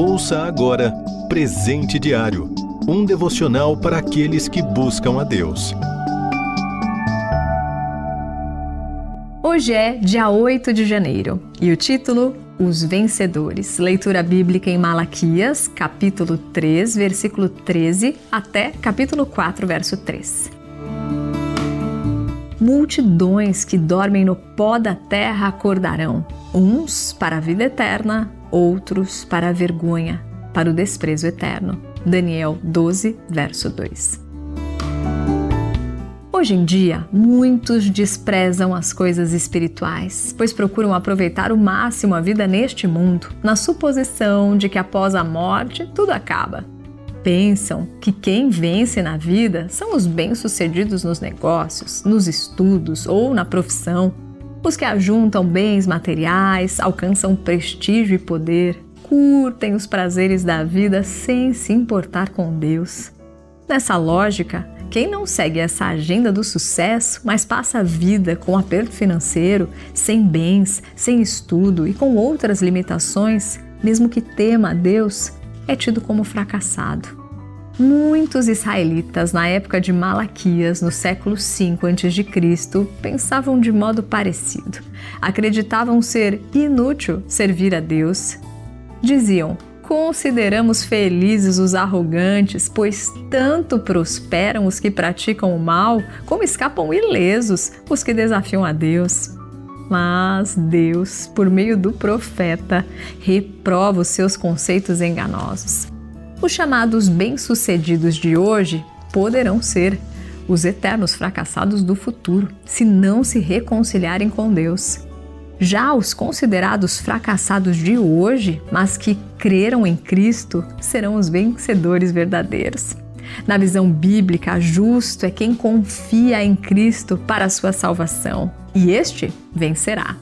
Ouça agora Presente Diário um devocional para aqueles que buscam a Deus. Hoje é dia 8 de janeiro e o título Os Vencedores. Leitura bíblica em Malaquias, capítulo 3, versículo 13 até capítulo 4, verso 3 multidões que dormem no pó da terra acordarão, uns para a vida eterna, outros para a vergonha, para o desprezo eterno. Daniel 12, verso 2. Hoje em dia, muitos desprezam as coisas espirituais, pois procuram aproveitar o máximo a vida neste mundo, na suposição de que após a morte tudo acaba. Pensam que quem vence na vida são os bem-sucedidos nos negócios, nos estudos ou na profissão, os que ajuntam bens materiais, alcançam prestígio e poder, curtem os prazeres da vida sem se importar com Deus. Nessa lógica, quem não segue essa agenda do sucesso, mas passa a vida com aperto financeiro, sem bens, sem estudo e com outras limitações, mesmo que tema a Deus, é tido como fracassado. Muitos israelitas na época de Malaquias, no século V a.C., pensavam de modo parecido. Acreditavam ser inútil servir a Deus. Diziam: Consideramos felizes os arrogantes, pois tanto prosperam os que praticam o mal, como escapam ilesos os que desafiam a Deus. Mas Deus, por meio do profeta, reprova os seus conceitos enganosos. Os chamados bem-sucedidos de hoje poderão ser os eternos fracassados do futuro, se não se reconciliarem com Deus. Já os considerados fracassados de hoje, mas que creram em Cristo, serão os vencedores verdadeiros. Na visão bíblica, justo é quem confia em Cristo para a sua salvação, e este vencerá.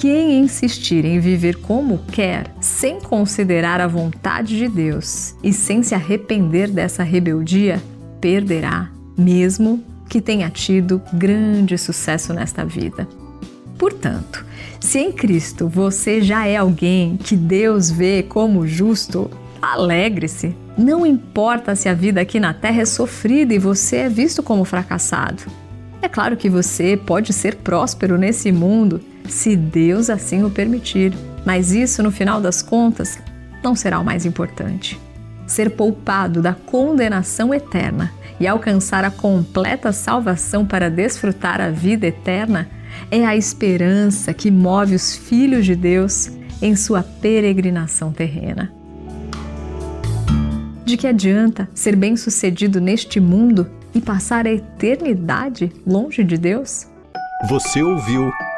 Quem insistir em viver como quer, sem considerar a vontade de Deus e sem se arrepender dessa rebeldia, perderá, mesmo que tenha tido grande sucesso nesta vida. Portanto, se em Cristo você já é alguém que Deus vê como justo, alegre-se. Não importa se a vida aqui na Terra é sofrida e você é visto como fracassado. É claro que você pode ser próspero nesse mundo se Deus assim o permitir. Mas isso, no final das contas, não será o mais importante. Ser poupado da condenação eterna e alcançar a completa salvação para desfrutar a vida eterna é a esperança que move os filhos de Deus em sua peregrinação terrena. De que adianta ser bem-sucedido neste mundo e passar a eternidade longe de Deus? Você ouviu